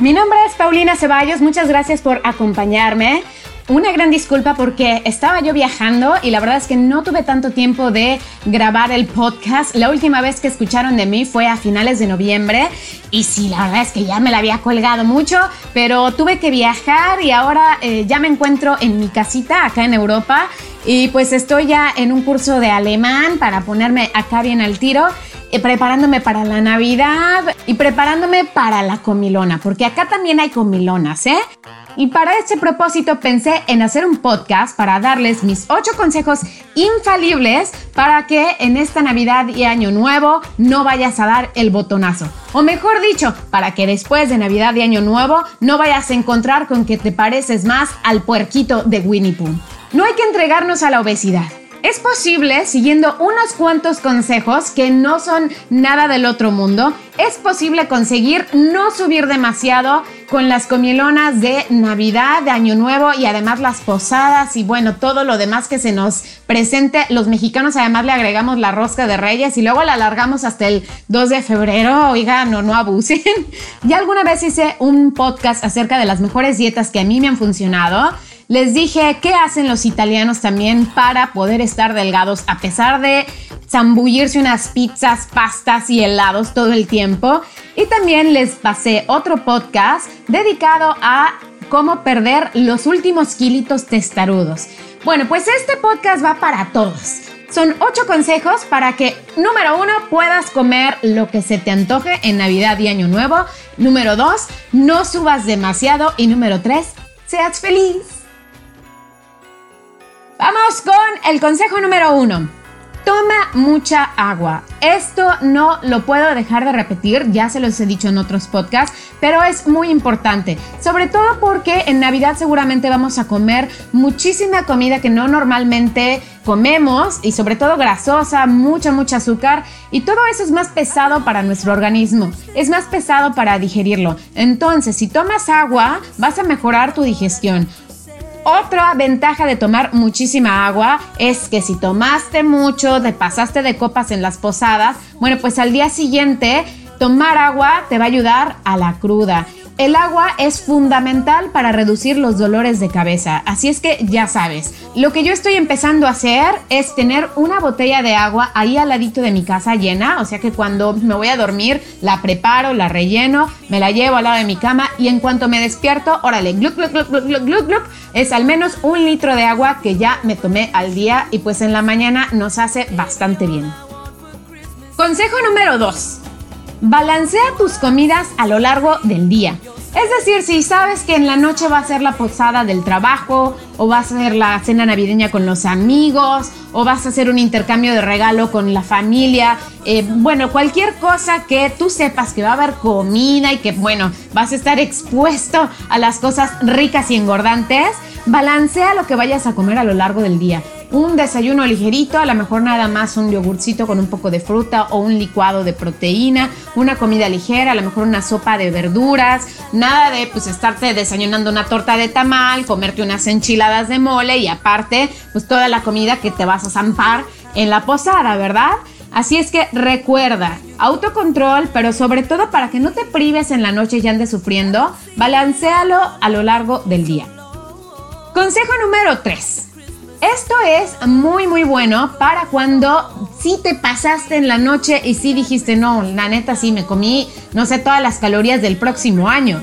Mi nombre es Paulina Ceballos, muchas gracias por acompañarme. Una gran disculpa porque estaba yo viajando y la verdad es que no tuve tanto tiempo de grabar el podcast. La última vez que escucharon de mí fue a finales de noviembre y sí, la verdad es que ya me la había colgado mucho, pero tuve que viajar y ahora eh, ya me encuentro en mi casita acá en Europa y pues estoy ya en un curso de alemán para ponerme acá bien al tiro preparándome para la Navidad y preparándome para la comilona, porque acá también hay comilonas, ¿eh? Y para ese propósito pensé en hacer un podcast para darles mis ocho consejos infalibles para que en esta Navidad y Año Nuevo no vayas a dar el botonazo. O mejor dicho, para que después de Navidad y Año Nuevo no vayas a encontrar con que te pareces más al puerquito de Winnie Pooh. No hay que entregarnos a la obesidad. Es posible, siguiendo unos cuantos consejos que no son nada del otro mundo, es posible conseguir no subir demasiado con las comilonas de Navidad, de Año Nuevo y además las posadas y bueno, todo lo demás que se nos presente. Los mexicanos además le agregamos la rosca de reyes y luego la alargamos hasta el 2 de febrero. Oigan, no, no abusen. Ya alguna vez hice un podcast acerca de las mejores dietas que a mí me han funcionado. Les dije qué hacen los italianos también para poder estar delgados a pesar de zambullirse unas pizzas, pastas y helados todo el tiempo. Y también les pasé otro podcast dedicado a cómo perder los últimos kilitos testarudos. Bueno, pues este podcast va para todos. Son ocho consejos para que, número uno, puedas comer lo que se te antoje en Navidad y Año Nuevo. Número dos, no subas demasiado. Y número tres, seas feliz. El consejo número uno. Toma mucha agua. Esto no lo puedo dejar de repetir, ya se los he dicho en otros podcasts, pero es muy importante. Sobre todo porque en Navidad seguramente vamos a comer muchísima comida que no normalmente comemos y sobre todo grasosa, mucha, mucha azúcar y todo eso es más pesado para nuestro organismo, es más pesado para digerirlo. Entonces, si tomas agua, vas a mejorar tu digestión. Otra ventaja de tomar muchísima agua es que si tomaste mucho, te pasaste de copas en las posadas, bueno, pues al día siguiente tomar agua te va a ayudar a la cruda. El agua es fundamental para reducir los dolores de cabeza, así es que ya sabes, lo que yo estoy empezando a hacer es tener una botella de agua ahí al ladito de mi casa llena, o sea que cuando me voy a dormir la preparo, la relleno, me la llevo al lado de mi cama y en cuanto me despierto, órale, gluc, gluc, gluc, gluc, gluc, gluc, es al menos un litro de agua que ya me tomé al día y pues en la mañana nos hace bastante bien. Consejo número 2. Balancea tus comidas a lo largo del día. Es decir, si sabes que en la noche va a ser la posada del trabajo, o va a ser la cena navideña con los amigos, o vas a hacer un intercambio de regalo con la familia, eh, bueno, cualquier cosa que tú sepas que va a haber comida y que, bueno, vas a estar expuesto a las cosas ricas y engordantes, balancea lo que vayas a comer a lo largo del día un desayuno ligerito, a lo mejor nada más un yogurcito con un poco de fruta o un licuado de proteína, una comida ligera, a lo mejor una sopa de verduras, nada de pues estarte desayunando una torta de tamal, comerte unas enchiladas de mole y aparte pues toda la comida que te vas a zampar en la posada, ¿verdad? Así es que recuerda, autocontrol, pero sobre todo para que no te prives en la noche y andes sufriendo, balancealo a lo largo del día. Consejo número 3 esto es muy muy bueno para cuando sí te pasaste en la noche y sí dijiste, no, la neta sí me comí, no sé, todas las calorías del próximo año.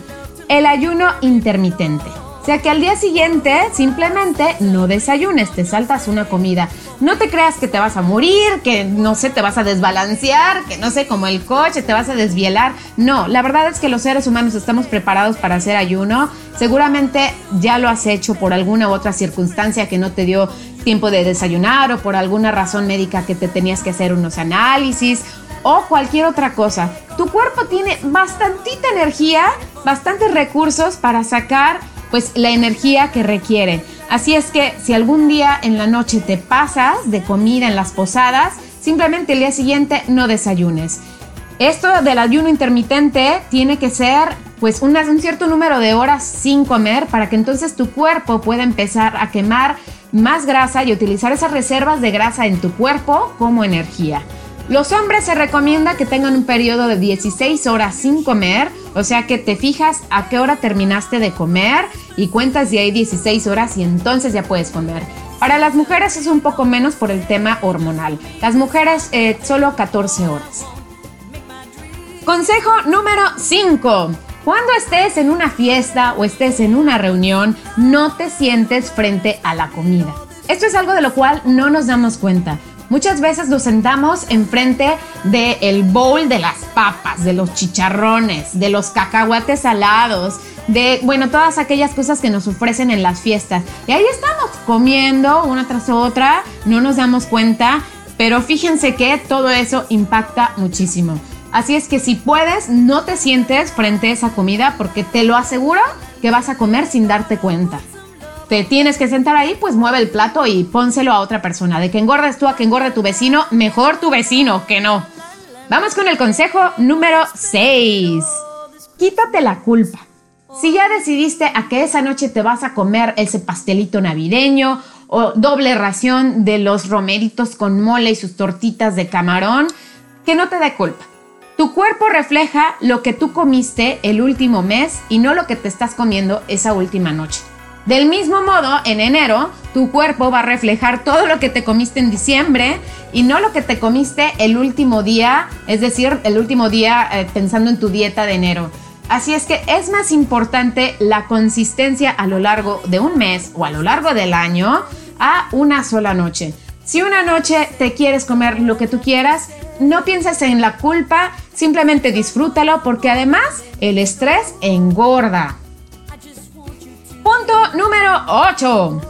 El ayuno intermitente. Sea que al día siguiente simplemente no desayunes, te saltas una comida. No te creas que te vas a morir, que no sé, te vas a desbalancear, que no sé, como el coche, te vas a desvielar. No, la verdad es que los seres humanos estamos preparados para hacer ayuno. Seguramente ya lo has hecho por alguna u otra circunstancia que no te dio tiempo de desayunar o por alguna razón médica que te tenías que hacer unos análisis o cualquier otra cosa. Tu cuerpo tiene bastantita energía, bastantes recursos para sacar pues la energía que requiere. Así es que si algún día en la noche te pasas de comida en las posadas, simplemente el día siguiente no desayunes. Esto del ayuno intermitente tiene que ser pues un cierto número de horas sin comer para que entonces tu cuerpo pueda empezar a quemar más grasa y utilizar esas reservas de grasa en tu cuerpo como energía. Los hombres se recomienda que tengan un periodo de 16 horas sin comer, o sea que te fijas a qué hora terminaste de comer y cuentas de ahí 16 horas y entonces ya puedes comer. Para las mujeres es un poco menos por el tema hormonal. Las mujeres eh, solo 14 horas. Consejo número 5. Cuando estés en una fiesta o estés en una reunión, no te sientes frente a la comida. Esto es algo de lo cual no nos damos cuenta. Muchas veces nos sentamos enfrente del bowl de las papas, de los chicharrones, de los cacahuates salados, de, bueno, todas aquellas cosas que nos ofrecen en las fiestas. Y ahí estamos comiendo una tras otra, no nos damos cuenta, pero fíjense que todo eso impacta muchísimo. Así es que si puedes, no te sientes frente a esa comida porque te lo aseguro que vas a comer sin darte cuenta te tienes que sentar ahí, pues mueve el plato y pónselo a otra persona. De que engordes tú a que engorde tu vecino, mejor tu vecino que no. Vamos con el consejo número 6. Quítate la culpa. Si ya decidiste a que esa noche te vas a comer ese pastelito navideño o doble ración de los romeritos con mole y sus tortitas de camarón, que no te dé culpa. Tu cuerpo refleja lo que tú comiste el último mes y no lo que te estás comiendo esa última noche. Del mismo modo, en enero, tu cuerpo va a reflejar todo lo que te comiste en diciembre y no lo que te comiste el último día, es decir, el último día eh, pensando en tu dieta de enero. Así es que es más importante la consistencia a lo largo de un mes o a lo largo del año a una sola noche. Si una noche te quieres comer lo que tú quieras, no pienses en la culpa, simplemente disfrútalo porque además el estrés engorda. Número 8.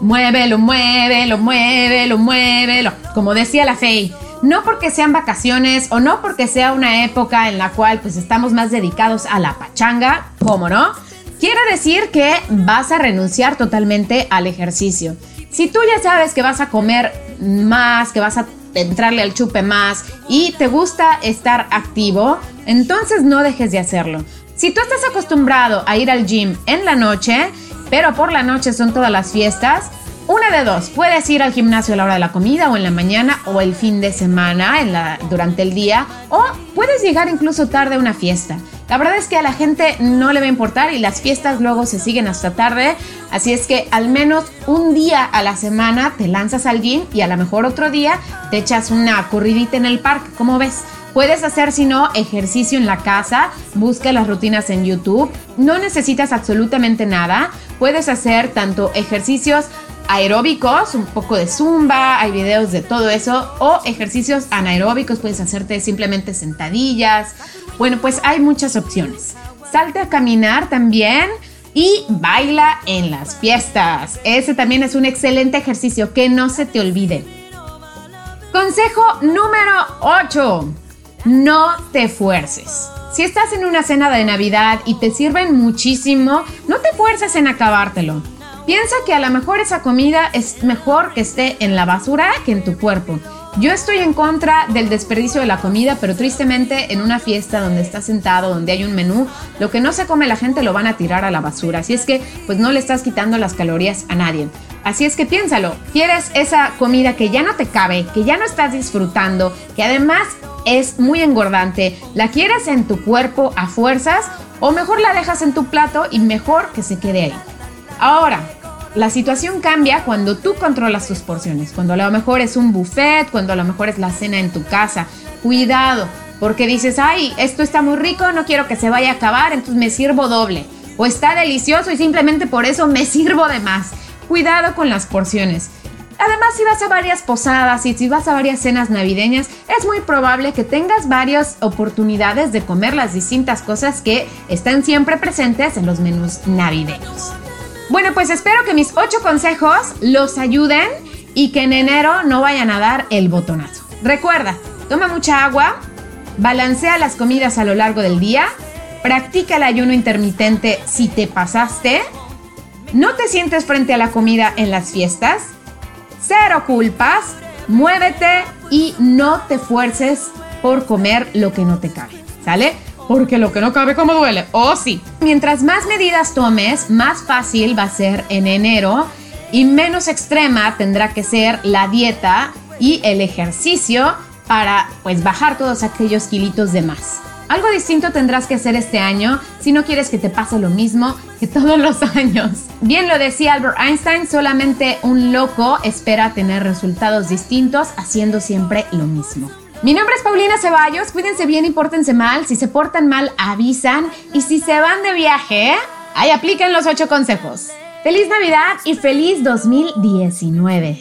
Muévelo, muévelo, muévelo, muévelo. Como decía la Fey, no porque sean vacaciones o no porque sea una época en la cual pues estamos más dedicados a la pachanga, ¿cómo no? Quiere decir que vas a renunciar totalmente al ejercicio. Si tú ya sabes que vas a comer más, que vas a entrarle al chupe más y te gusta estar activo, entonces no dejes de hacerlo. Si tú estás acostumbrado a ir al gym en la noche, pero por la noche son todas las fiestas. Una de dos, puedes ir al gimnasio a la hora de la comida o en la mañana o el fin de semana en la, durante el día o puedes llegar incluso tarde a una fiesta. La verdad es que a la gente no le va a importar y las fiestas luego se siguen hasta tarde, así es que al menos un día a la semana te lanzas al gym y a lo mejor otro día te echas una corridita en el parque, ¿cómo ves? Puedes hacer, si no, ejercicio en la casa, busca las rutinas en YouTube, no necesitas absolutamente nada, puedes hacer tanto ejercicios aeróbicos, un poco de zumba, hay videos de todo eso, o ejercicios anaeróbicos, puedes hacerte simplemente sentadillas. Bueno, pues hay muchas opciones. Salte a caminar también y baila en las fiestas. Ese también es un excelente ejercicio, que no se te olvide. Consejo número 8 no te fuerces. Si estás en una cena de Navidad y te sirven muchísimo, no te fuerces en acabártelo. Piensa que a lo mejor esa comida es mejor que esté en la basura que en tu cuerpo. Yo estoy en contra del desperdicio de la comida, pero tristemente en una fiesta donde estás sentado, donde hay un menú, lo que no se come la gente lo van a tirar a la basura. Así es que pues no le estás quitando las calorías a nadie. Así es que piénsalo, ¿quieres esa comida que ya no te cabe, que ya no estás disfrutando, que además es muy engordante, la quieres en tu cuerpo a fuerzas o mejor la dejas en tu plato y mejor que se quede ahí? Ahora, la situación cambia cuando tú controlas tus porciones, cuando a lo mejor es un buffet, cuando a lo mejor es la cena en tu casa. Cuidado, porque dices, ay, esto está muy rico, no quiero que se vaya a acabar, entonces me sirvo doble. O está delicioso y simplemente por eso me sirvo de más. Cuidado con las porciones. Además, si vas a varias posadas y si vas a varias cenas navideñas, es muy probable que tengas varias oportunidades de comer las distintas cosas que están siempre presentes en los menús navideños. Bueno, pues espero que mis ocho consejos los ayuden y que en enero no vayan a dar el botonazo. Recuerda, toma mucha agua, balancea las comidas a lo largo del día, practica el ayuno intermitente si te pasaste, no te sientes frente a la comida en las fiestas, cero culpas, muévete y no te fuerces por comer lo que no te cabe, ¿sale? Porque lo que no cabe como duele, oh sí. Mientras más medidas tomes, más fácil va a ser en enero y menos extrema tendrá que ser la dieta y el ejercicio para pues bajar todos aquellos kilitos de más. Algo distinto tendrás que hacer este año si no quieres que te pase lo mismo que todos los años. Bien lo decía Albert Einstein, solamente un loco espera tener resultados distintos haciendo siempre lo mismo. Mi nombre es Paulina Ceballos, cuídense bien y pórtense mal. Si se portan mal, avisan. Y si se van de viaje, ahí apliquen los ocho consejos. Feliz Navidad y feliz 2019.